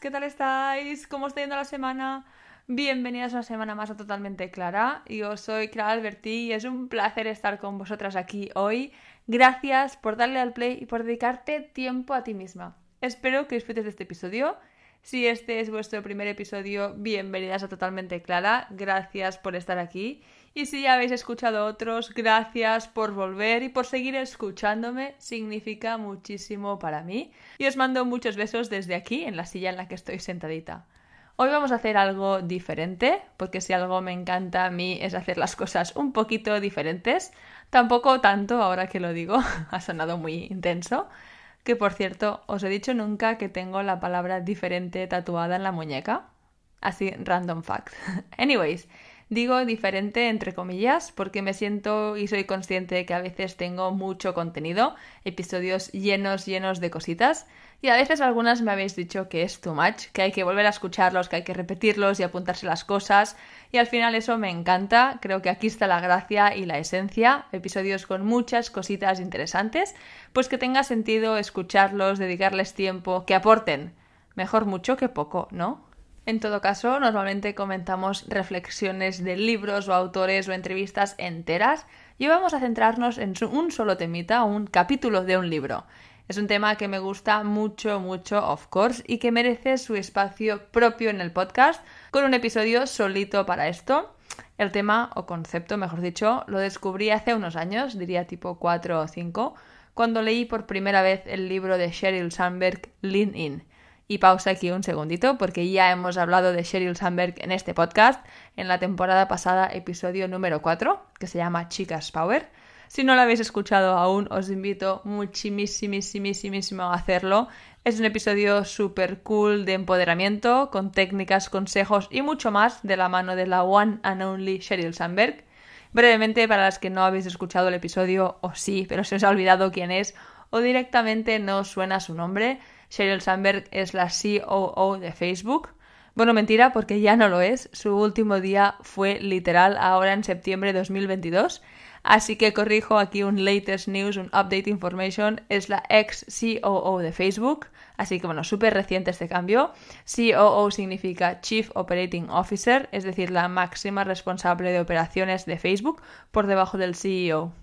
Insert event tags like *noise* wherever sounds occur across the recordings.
¿qué tal estáis? ¿Cómo está yendo la semana? Bienvenidas una semana más a Totalmente Clara. Yo soy Clara Alberti y es un placer estar con vosotras aquí hoy. Gracias por darle al play y por dedicarte tiempo a ti misma. Espero que disfrutes de este episodio. Si este es vuestro primer episodio, bienvenidas a Totalmente Clara. Gracias por estar aquí. Y si ya habéis escuchado otros, gracias por volver y por seguir escuchándome. Significa muchísimo para mí. Y os mando muchos besos desde aquí, en la silla en la que estoy sentadita. Hoy vamos a hacer algo diferente, porque si algo me encanta a mí es hacer las cosas un poquito diferentes. Tampoco tanto, ahora que lo digo, *laughs* ha sonado muy intenso. Que por cierto, os he dicho nunca que tengo la palabra diferente tatuada en la muñeca. Así, random fact. *laughs* Anyways, Digo diferente entre comillas porque me siento y soy consciente de que a veces tengo mucho contenido, episodios llenos, llenos de cositas, y a veces algunas me habéis dicho que es too much, que hay que volver a escucharlos, que hay que repetirlos y apuntarse las cosas, y al final eso me encanta, creo que aquí está la gracia y la esencia, episodios con muchas cositas interesantes, pues que tenga sentido escucharlos, dedicarles tiempo, que aporten. Mejor mucho que poco, ¿no? En todo caso, normalmente comentamos reflexiones de libros o autores o entrevistas enteras y vamos a centrarnos en un solo temita, un capítulo de un libro. Es un tema que me gusta mucho, mucho, of course, y que merece su espacio propio en el podcast, con un episodio solito para esto. El tema, o concepto, mejor dicho, lo descubrí hace unos años, diría tipo 4 o 5, cuando leí por primera vez el libro de Sheryl Sandberg, Lean In. Y pausa aquí un segundito porque ya hemos hablado de Sheryl Sandberg en este podcast, en la temporada pasada, episodio número 4, que se llama Chicas Power. Si no lo habéis escuchado aún, os invito muchísimo a hacerlo. Es un episodio súper cool de empoderamiento, con técnicas, consejos y mucho más de la mano de la one and only Sheryl Sandberg. Brevemente, para las que no habéis escuchado el episodio, o sí, pero se os ha olvidado quién es, o directamente no suena su nombre, Sheryl Sandberg es la COO de Facebook. Bueno, mentira, porque ya no lo es. Su último día fue literal ahora en septiembre de 2022. Así que corrijo aquí un latest news, un update information. Es la ex COO de Facebook. Así que bueno, súper reciente este cambio. COO significa Chief Operating Officer, es decir, la máxima responsable de operaciones de Facebook por debajo del CEO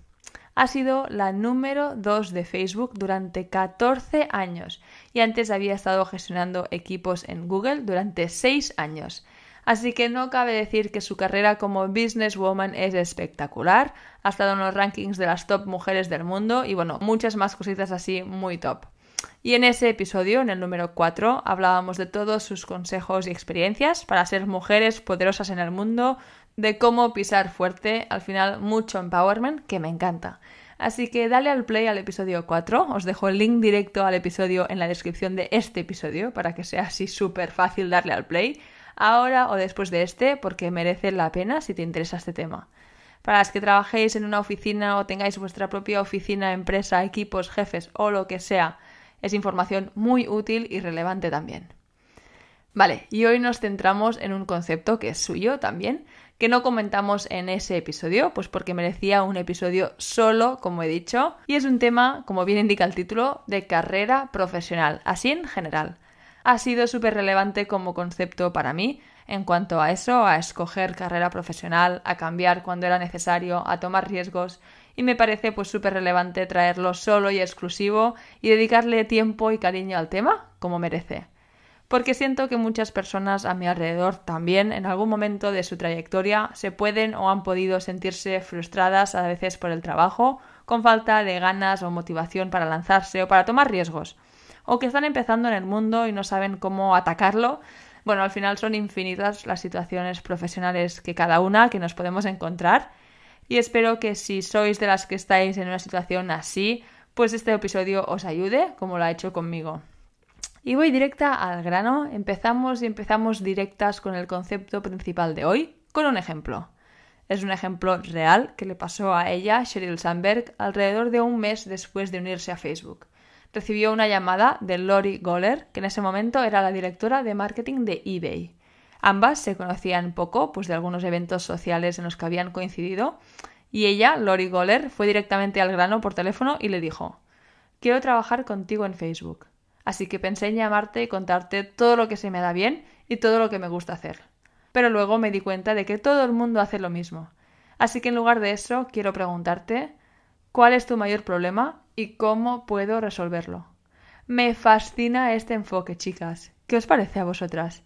ha sido la número 2 de Facebook durante 14 años y antes había estado gestionando equipos en Google durante 6 años. Así que no cabe decir que su carrera como businesswoman es espectacular, ha estado en los rankings de las top mujeres del mundo y bueno, muchas más cositas así muy top. Y en ese episodio, en el número 4, hablábamos de todos sus consejos y experiencias para ser mujeres poderosas en el mundo, de cómo pisar fuerte, al final mucho empowerment que me encanta. Así que dale al play al episodio 4, os dejo el link directo al episodio en la descripción de este episodio para que sea así súper fácil darle al play, ahora o después de este, porque merece la pena si te interesa este tema. Para las que trabajéis en una oficina o tengáis vuestra propia oficina, empresa, equipos, jefes o lo que sea, es información muy útil y relevante también. Vale, y hoy nos centramos en un concepto que es suyo también, que no comentamos en ese episodio, pues porque merecía un episodio solo, como he dicho, y es un tema, como bien indica el título, de carrera profesional, así en general. Ha sido súper relevante como concepto para mí en cuanto a eso, a escoger carrera profesional, a cambiar cuando era necesario, a tomar riesgos, y me parece pues súper relevante traerlo solo y exclusivo y dedicarle tiempo y cariño al tema como merece porque siento que muchas personas a mi alrededor también en algún momento de su trayectoria se pueden o han podido sentirse frustradas a veces por el trabajo, con falta de ganas o motivación para lanzarse o para tomar riesgos, o que están empezando en el mundo y no saben cómo atacarlo. Bueno, al final son infinitas las situaciones profesionales que cada una que nos podemos encontrar y espero que si sois de las que estáis en una situación así, pues este episodio os ayude como lo ha hecho conmigo. Y voy directa al grano. Empezamos y empezamos directas con el concepto principal de hoy, con un ejemplo. Es un ejemplo real que le pasó a ella, Sheryl Sandberg, alrededor de un mes después de unirse a Facebook. Recibió una llamada de Lori Goller, que en ese momento era la directora de marketing de eBay. Ambas se conocían poco, pues de algunos eventos sociales en los que habían coincidido, y ella, Lori Goller, fue directamente al grano por teléfono y le dijo Quiero trabajar contigo en Facebook. Así que pensé en llamarte y contarte todo lo que se me da bien y todo lo que me gusta hacer. Pero luego me di cuenta de que todo el mundo hace lo mismo. Así que en lugar de eso, quiero preguntarte ¿cuál es tu mayor problema y cómo puedo resolverlo? Me fascina este enfoque, chicas. ¿Qué os parece a vosotras?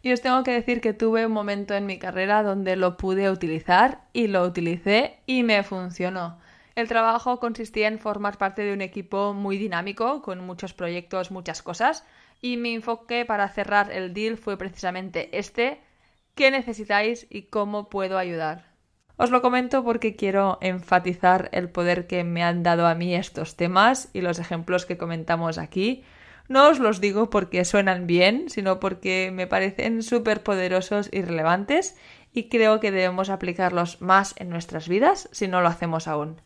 Y os tengo que decir que tuve un momento en mi carrera donde lo pude utilizar y lo utilicé y me funcionó. El trabajo consistía en formar parte de un equipo muy dinámico, con muchos proyectos, muchas cosas, y mi enfoque para cerrar el deal fue precisamente este, ¿qué necesitáis y cómo puedo ayudar? Os lo comento porque quiero enfatizar el poder que me han dado a mí estos temas y los ejemplos que comentamos aquí. No os los digo porque suenan bien, sino porque me parecen súper poderosos y relevantes y creo que debemos aplicarlos más en nuestras vidas si no lo hacemos aún.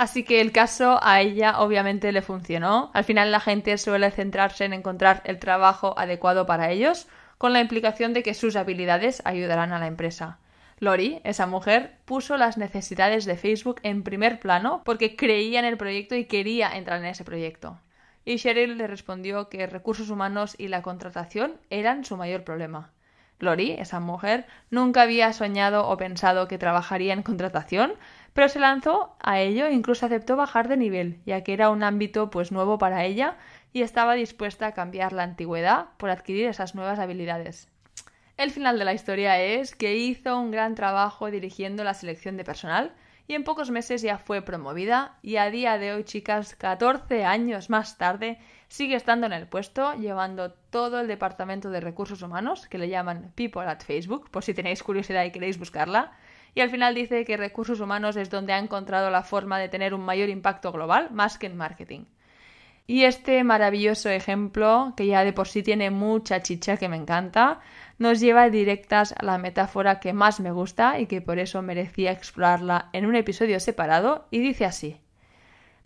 Así que el caso a ella obviamente le funcionó. Al final la gente suele centrarse en encontrar el trabajo adecuado para ellos, con la implicación de que sus habilidades ayudarán a la empresa. Lori, esa mujer, puso las necesidades de Facebook en primer plano porque creía en el proyecto y quería entrar en ese proyecto. Y Cheryl le respondió que recursos humanos y la contratación eran su mayor problema. Lori, esa mujer, nunca había soñado o pensado que trabajaría en contratación, pero se lanzó a ello e incluso aceptó bajar de nivel, ya que era un ámbito pues nuevo para ella y estaba dispuesta a cambiar la antigüedad por adquirir esas nuevas habilidades. El final de la historia es que hizo un gran trabajo dirigiendo la selección de personal y en pocos meses ya fue promovida y a día de hoy, chicas, 14 años más tarde, sigue estando en el puesto, llevando todo el departamento de recursos humanos, que le llaman People at Facebook, por si tenéis curiosidad y queréis buscarla, y al final dice que recursos humanos es donde ha encontrado la forma de tener un mayor impacto global más que en marketing. Y este maravilloso ejemplo, que ya de por sí tiene mucha chicha que me encanta, nos lleva directas a la metáfora que más me gusta y que por eso merecía explorarla en un episodio separado, y dice así.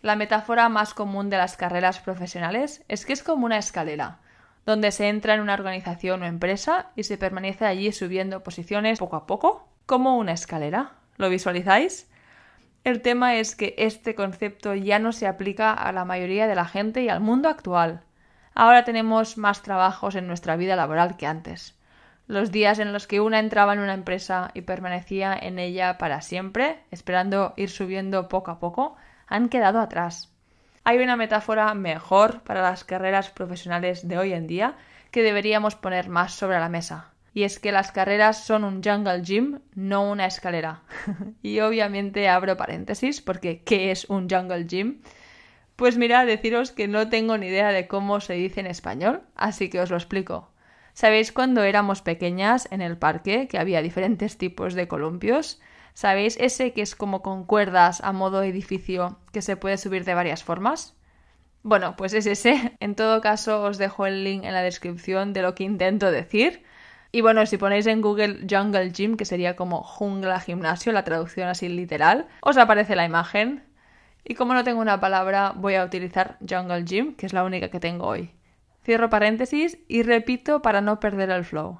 La metáfora más común de las carreras profesionales es que es como una escalera, donde se entra en una organización o empresa y se permanece allí subiendo posiciones poco a poco como una escalera. ¿Lo visualizáis? El tema es que este concepto ya no se aplica a la mayoría de la gente y al mundo actual. Ahora tenemos más trabajos en nuestra vida laboral que antes. Los días en los que una entraba en una empresa y permanecía en ella para siempre, esperando ir subiendo poco a poco, han quedado atrás. Hay una metáfora mejor para las carreras profesionales de hoy en día que deberíamos poner más sobre la mesa y es que las carreras son un jungle gym, no una escalera. *laughs* y obviamente abro paréntesis porque ¿qué es un jungle gym? Pues mira, deciros que no tengo ni idea de cómo se dice en español, así que os lo explico. ¿Sabéis cuando éramos pequeñas en el parque que había diferentes tipos de columpios? ¿Sabéis ese que es como con cuerdas a modo edificio que se puede subir de varias formas? Bueno, pues es ese. En todo caso, os dejo el link en la descripción de lo que intento decir. Y bueno, si ponéis en Google Jungle Gym, que sería como jungla gimnasio, la traducción así literal, os aparece la imagen. Y como no tengo una palabra, voy a utilizar Jungle Gym, que es la única que tengo hoy. Cierro paréntesis y repito para no perder el flow.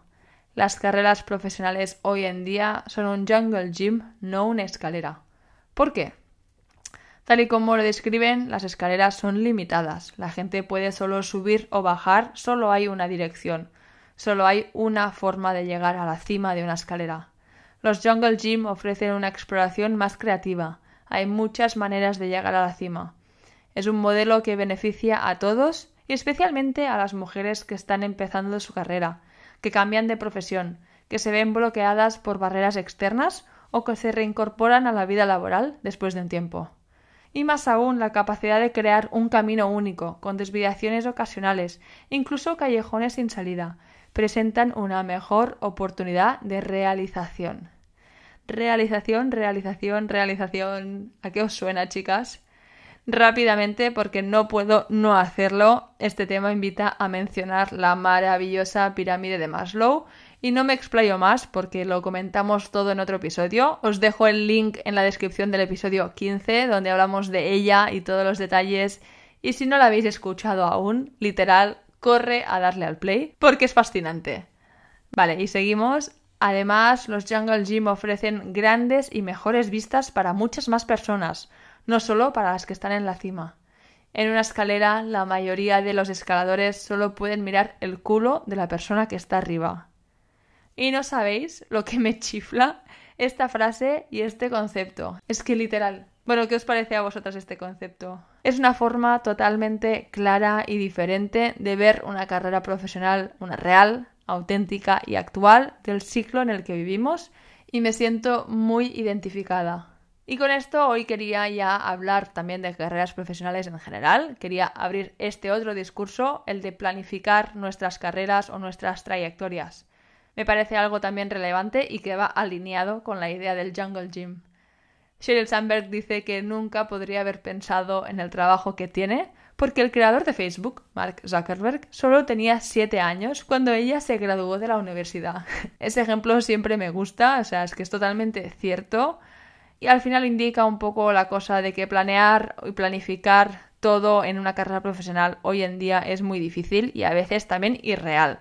Las carreras profesionales hoy en día son un jungle gym, no una escalera. ¿Por qué? Tal y como lo describen, las escaleras son limitadas. La gente puede solo subir o bajar, solo hay una dirección. Solo hay una forma de llegar a la cima de una escalera. Los Jungle Gym ofrecen una exploración más creativa. Hay muchas maneras de llegar a la cima. Es un modelo que beneficia a todos y especialmente a las mujeres que están empezando su carrera, que cambian de profesión, que se ven bloqueadas por barreras externas o que se reincorporan a la vida laboral después de un tiempo. Y más aún la capacidad de crear un camino único, con desviaciones ocasionales, incluso callejones sin salida, presentan una mejor oportunidad de realización. Realización, realización, realización. ¿A qué os suena, chicas? Rápidamente, porque no puedo no hacerlo, este tema invita a mencionar la maravillosa pirámide de Maslow y no me explayo más porque lo comentamos todo en otro episodio. Os dejo el link en la descripción del episodio 15 donde hablamos de ella y todos los detalles y si no la habéis escuchado aún, literal, corre a darle al play porque es fascinante. Vale, y seguimos. Además, los Jungle Gym ofrecen grandes y mejores vistas para muchas más personas, no solo para las que están en la cima. En una escalera, la mayoría de los escaladores solo pueden mirar el culo de la persona que está arriba. Y no sabéis lo que me chifla esta frase y este concepto. Es que literal. Bueno, ¿qué os parece a vosotras este concepto? Es una forma totalmente clara y diferente de ver una carrera profesional, una real, auténtica y actual del ciclo en el que vivimos y me siento muy identificada. Y con esto hoy quería ya hablar también de carreras profesionales en general. Quería abrir este otro discurso, el de planificar nuestras carreras o nuestras trayectorias. Me parece algo también relevante y que va alineado con la idea del Jungle Gym. Sheryl Sandberg dice que nunca podría haber pensado en el trabajo que tiene porque el creador de Facebook, Mark Zuckerberg, solo tenía siete años cuando ella se graduó de la universidad. *laughs* Ese ejemplo siempre me gusta, o sea, es que es totalmente cierto y al final indica un poco la cosa de que planear y planificar todo en una carrera profesional hoy en día es muy difícil y a veces también irreal.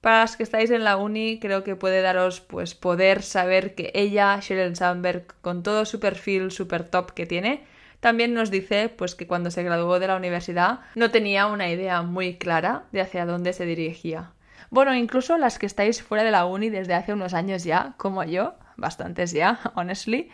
Para los que estáis en la uni, creo que puede daros pues poder saber que ella, Sheryl Sandberg, con todo su perfil super top que tiene, también nos dice pues que cuando se graduó de la universidad no tenía una idea muy clara de hacia dónde se dirigía. Bueno, incluso las que estáis fuera de la uni desde hace unos años ya, como yo, bastantes ya, *laughs* honestly,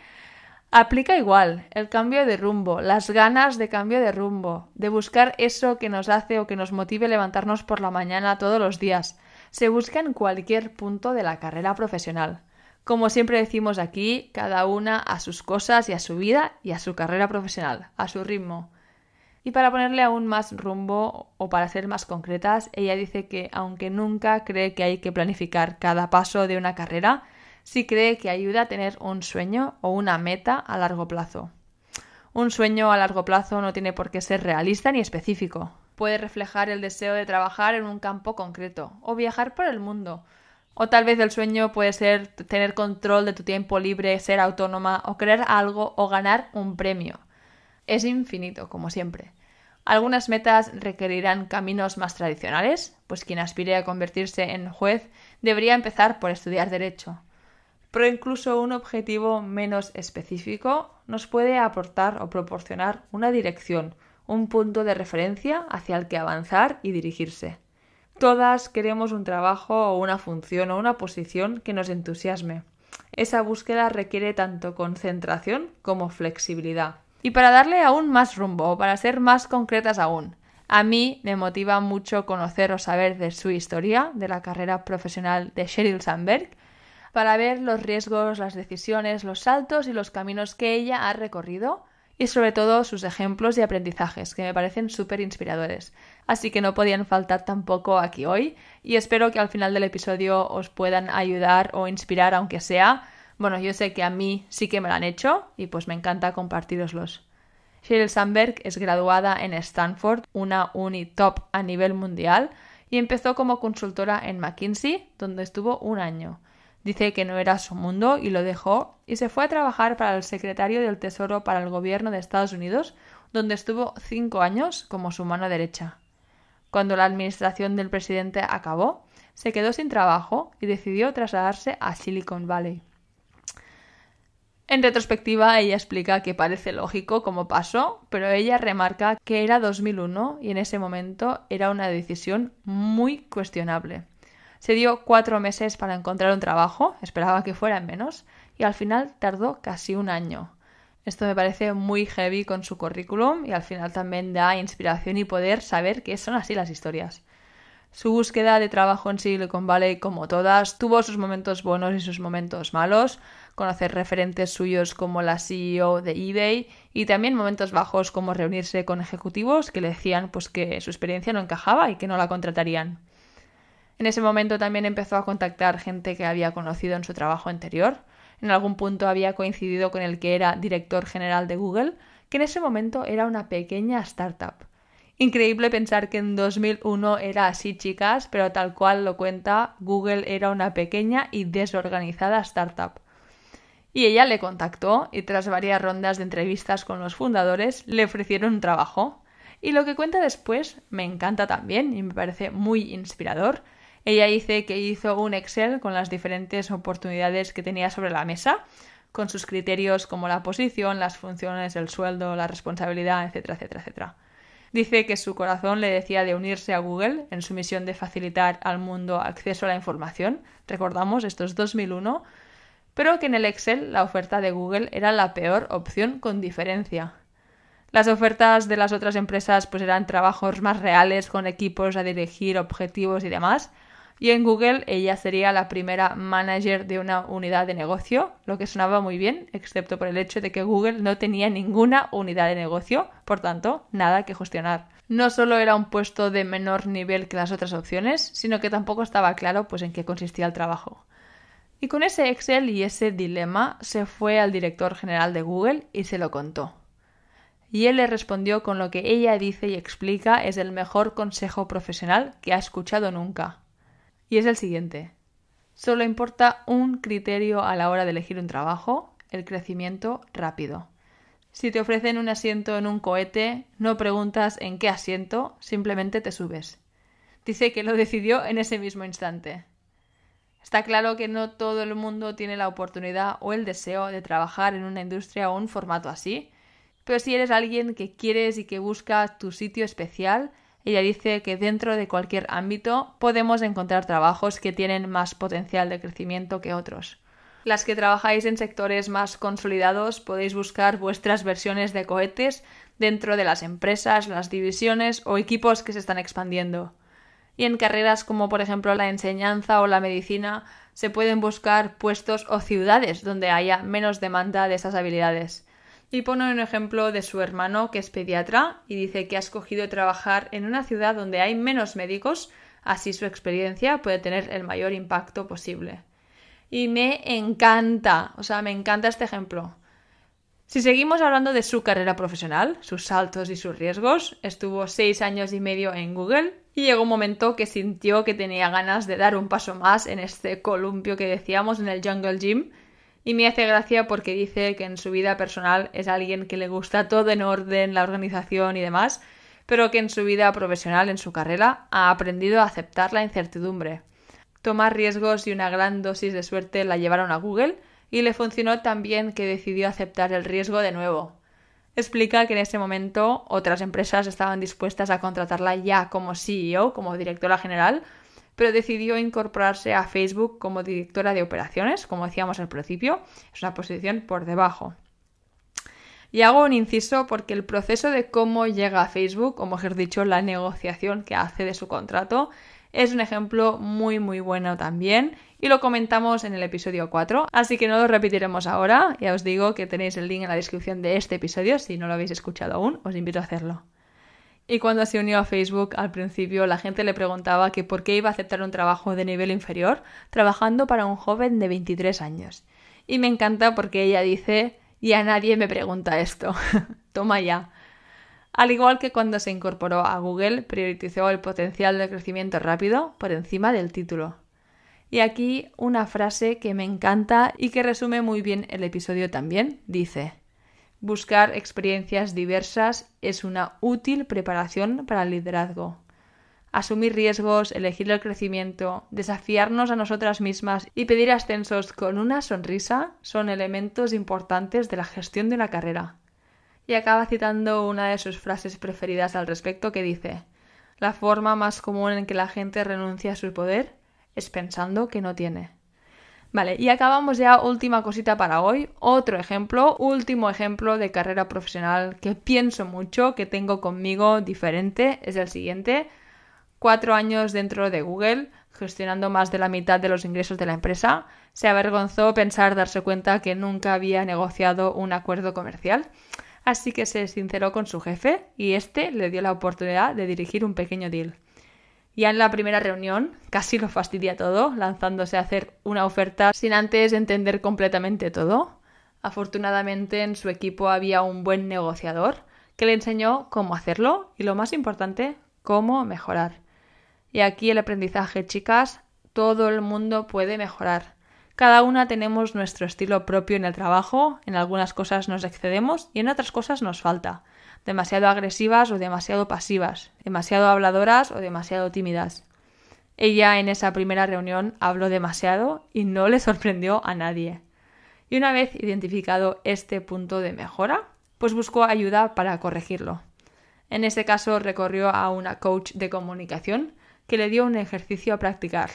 aplica igual el cambio de rumbo, las ganas de cambio de rumbo, de buscar eso que nos hace o que nos motive levantarnos por la mañana todos los días. Se busca en cualquier punto de la carrera profesional. Como siempre decimos aquí, cada una a sus cosas y a su vida y a su carrera profesional, a su ritmo. Y para ponerle aún más rumbo o para ser más concretas, ella dice que aunque nunca cree que hay que planificar cada paso de una carrera, sí cree que ayuda a tener un sueño o una meta a largo plazo. Un sueño a largo plazo no tiene por qué ser realista ni específico. Puede reflejar el deseo de trabajar en un campo concreto o viajar por el mundo o tal vez el sueño puede ser tener control de tu tiempo libre, ser autónoma o crear algo o ganar un premio. Es infinito, como siempre. Algunas metas requerirán caminos más tradicionales, pues quien aspire a convertirse en juez debería empezar por estudiar derecho. Pero incluso un objetivo menos específico nos puede aportar o proporcionar una dirección, un punto de referencia hacia el que avanzar y dirigirse. Todas queremos un trabajo o una función o una posición que nos entusiasme. Esa búsqueda requiere tanto concentración como flexibilidad. Y para darle aún más rumbo, para ser más concretas aún, a mí me motiva mucho conocer o saber de su historia, de la carrera profesional de Sheryl Sandberg, para ver los riesgos, las decisiones, los saltos y los caminos que ella ha recorrido y sobre todo sus ejemplos y aprendizajes, que me parecen súper inspiradores. Así que no podían faltar tampoco aquí hoy y espero que al final del episodio os puedan ayudar o inspirar, aunque sea. Bueno, yo sé que a mí sí que me lo han hecho y pues me encanta compartiroslos. Sheryl Sandberg es graduada en Stanford, una uni top a nivel mundial, y empezó como consultora en McKinsey, donde estuvo un año. Dice que no era su mundo y lo dejó y se fue a trabajar para el secretario del Tesoro para el gobierno de Estados Unidos, donde estuvo cinco años como su mano derecha. Cuando la administración del presidente acabó, se quedó sin trabajo y decidió trasladarse a Silicon Valley. En retrospectiva, ella explica que parece lógico como pasó, pero ella remarca que era 2001 y en ese momento era una decisión muy cuestionable. Se dio cuatro meses para encontrar un trabajo, esperaba que fuera menos, y al final tardó casi un año. Esto me parece muy heavy con su currículum y al final también da inspiración y poder saber que son así las historias. Su búsqueda de trabajo en Silicon Valley, como todas, tuvo sus momentos buenos y sus momentos malos, conocer referentes suyos como la CEO de eBay y también momentos bajos como reunirse con ejecutivos que le decían pues que su experiencia no encajaba y que no la contratarían. En ese momento también empezó a contactar gente que había conocido en su trabajo anterior. En algún punto había coincidido con el que era director general de Google, que en ese momento era una pequeña startup. Increíble pensar que en 2001 era así, chicas, pero tal cual lo cuenta, Google era una pequeña y desorganizada startup. Y ella le contactó y tras varias rondas de entrevistas con los fundadores le ofrecieron un trabajo. Y lo que cuenta después me encanta también y me parece muy inspirador, ella dice que hizo un Excel con las diferentes oportunidades que tenía sobre la mesa, con sus criterios como la posición, las funciones, el sueldo, la responsabilidad, etcétera, etcétera, etcétera. Dice que su corazón le decía de unirse a Google en su misión de facilitar al mundo acceso a la información. Recordamos, esto es 2001 pero que en el Excel la oferta de Google era la peor opción con diferencia. Las ofertas de las otras empresas pues eran trabajos más reales con equipos a dirigir, objetivos y demás. Y en Google ella sería la primera manager de una unidad de negocio, lo que sonaba muy bien, excepto por el hecho de que Google no tenía ninguna unidad de negocio, por tanto, nada que gestionar. No solo era un puesto de menor nivel que las otras opciones, sino que tampoco estaba claro pues en qué consistía el trabajo. Y con ese Excel y ese dilema se fue al director general de Google y se lo contó. Y él le respondió con lo que ella dice y explica es el mejor consejo profesional que ha escuchado nunca. Y es el siguiente. Solo importa un criterio a la hora de elegir un trabajo, el crecimiento rápido. Si te ofrecen un asiento en un cohete, no preguntas en qué asiento, simplemente te subes. Dice que lo decidió en ese mismo instante. Está claro que no todo el mundo tiene la oportunidad o el deseo de trabajar en una industria o un formato así, pero si eres alguien que quieres y que busca tu sitio especial, ella dice que dentro de cualquier ámbito podemos encontrar trabajos que tienen más potencial de crecimiento que otros. Las que trabajáis en sectores más consolidados podéis buscar vuestras versiones de cohetes dentro de las empresas, las divisiones o equipos que se están expandiendo y en carreras como por ejemplo la enseñanza o la medicina se pueden buscar puestos o ciudades donde haya menos demanda de esas habilidades. Y pone un ejemplo de su hermano que es pediatra y dice que ha escogido trabajar en una ciudad donde hay menos médicos, así su experiencia puede tener el mayor impacto posible. Y me encanta, o sea, me encanta este ejemplo. Si seguimos hablando de su carrera profesional, sus saltos y sus riesgos, estuvo seis años y medio en Google, y llegó un momento que sintió que tenía ganas de dar un paso más en este columpio que decíamos en el Jungle Gym. Y me hace gracia porque dice que en su vida personal es alguien que le gusta todo en orden, la organización y demás, pero que en su vida profesional, en su carrera, ha aprendido a aceptar la incertidumbre. Tomar riesgos y una gran dosis de suerte la llevaron a Google y le funcionó tan bien que decidió aceptar el riesgo de nuevo explica que en ese momento otras empresas estaban dispuestas a contratarla ya como CEO, como directora general, pero decidió incorporarse a Facebook como directora de operaciones, como decíamos al principio, es una posición por debajo. Y hago un inciso porque el proceso de cómo llega a Facebook, o mejor dicho, la negociación que hace de su contrato, es un ejemplo muy muy bueno también. Y lo comentamos en el episodio 4, así que no lo repetiremos ahora, ya os digo que tenéis el link en la descripción de este episodio, si no lo habéis escuchado aún, os invito a hacerlo. Y cuando se unió a Facebook, al principio la gente le preguntaba que por qué iba a aceptar un trabajo de nivel inferior trabajando para un joven de 23 años. Y me encanta porque ella dice, y a nadie me pregunta esto. *laughs* Toma ya. Al igual que cuando se incorporó a Google, priorizó el potencial de crecimiento rápido por encima del título. Y aquí una frase que me encanta y que resume muy bien el episodio también. Dice, buscar experiencias diversas es una útil preparación para el liderazgo. Asumir riesgos, elegir el crecimiento, desafiarnos a nosotras mismas y pedir ascensos con una sonrisa son elementos importantes de la gestión de una carrera. Y acaba citando una de sus frases preferidas al respecto que dice, la forma más común en que la gente renuncia a su poder es pensando que no tiene. Vale, y acabamos ya última cosita para hoy. Otro ejemplo, último ejemplo de carrera profesional que pienso mucho, que tengo conmigo diferente, es el siguiente. Cuatro años dentro de Google, gestionando más de la mitad de los ingresos de la empresa, se avergonzó pensar darse cuenta que nunca había negociado un acuerdo comercial. Así que se sinceró con su jefe y este le dio la oportunidad de dirigir un pequeño deal. Ya en la primera reunión casi lo fastidia todo, lanzándose a hacer una oferta sin antes entender completamente todo. Afortunadamente en su equipo había un buen negociador que le enseñó cómo hacerlo y lo más importante, cómo mejorar. Y aquí el aprendizaje, chicas, todo el mundo puede mejorar. Cada una tenemos nuestro estilo propio en el trabajo, en algunas cosas nos excedemos y en otras cosas nos falta demasiado agresivas o demasiado pasivas, demasiado habladoras o demasiado tímidas. Ella en esa primera reunión habló demasiado y no le sorprendió a nadie. Y una vez identificado este punto de mejora, pues buscó ayuda para corregirlo. En este caso recorrió a una coach de comunicación que le dio un ejercicio a practicar.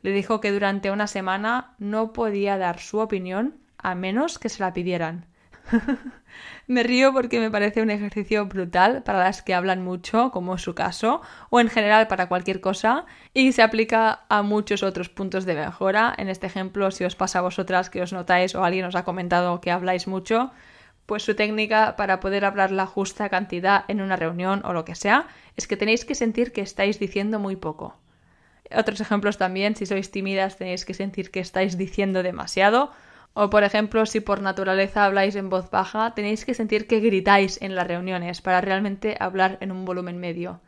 Le dijo que durante una semana no podía dar su opinión a menos que se la pidieran. *laughs* me río porque me parece un ejercicio brutal para las que hablan mucho, como es su caso, o en general para cualquier cosa, y se aplica a muchos otros puntos de mejora. En este ejemplo, si os pasa a vosotras que os notáis o alguien os ha comentado que habláis mucho, pues su técnica para poder hablar la justa cantidad en una reunión o lo que sea es que tenéis que sentir que estáis diciendo muy poco. Otros ejemplos también, si sois tímidas tenéis que sentir que estáis diciendo demasiado. O por ejemplo, si por naturaleza habláis en voz baja, tenéis que sentir que gritáis en las reuniones para realmente hablar en un volumen medio.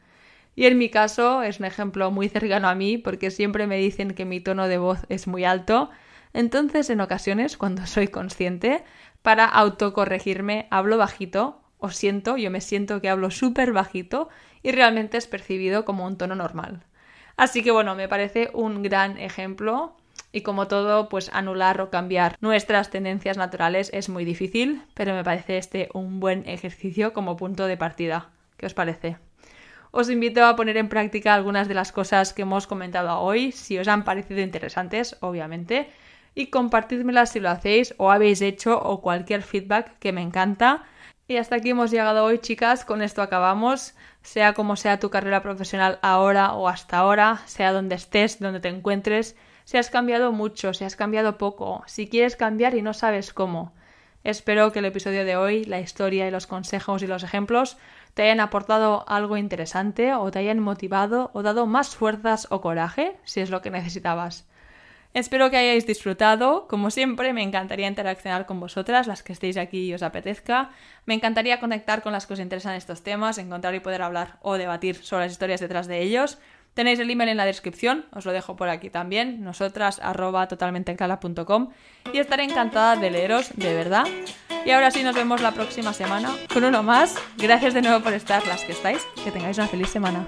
Y en mi caso es un ejemplo muy cercano a mí porque siempre me dicen que mi tono de voz es muy alto. Entonces, en ocasiones, cuando soy consciente, para autocorregirme hablo bajito, o siento, yo me siento que hablo súper bajito y realmente es percibido como un tono normal. Así que bueno, me parece un gran ejemplo y como todo, pues anular o cambiar nuestras tendencias naturales es muy difícil, pero me parece este un buen ejercicio como punto de partida. ¿Qué os parece? Os invito a poner en práctica algunas de las cosas que hemos comentado hoy, si os han parecido interesantes, obviamente, y compartidmelas si lo hacéis o habéis hecho o cualquier feedback que me encanta. Y hasta aquí hemos llegado hoy, chicas. Con esto acabamos. Sea como sea tu carrera profesional ahora o hasta ahora, sea donde estés, donde te encuentres, si has cambiado mucho, si has cambiado poco, si quieres cambiar y no sabes cómo. Espero que el episodio de hoy, la historia y los consejos y los ejemplos te hayan aportado algo interesante o te hayan motivado o dado más fuerzas o coraje, si es lo que necesitabas. Espero que hayáis disfrutado. Como siempre, me encantaría interaccionar con vosotras, las que estéis aquí y os apetezca. Me encantaría conectar con las que os interesan estos temas, encontrar y poder hablar o debatir sobre las historias detrás de ellos. Tenéis el email en la descripción, os lo dejo por aquí también, nosotras arroba totalmenteclara.com y estaré encantada de leeros, de verdad. Y ahora sí nos vemos la próxima semana con uno más. Gracias de nuevo por estar las que estáis. Que tengáis una feliz semana.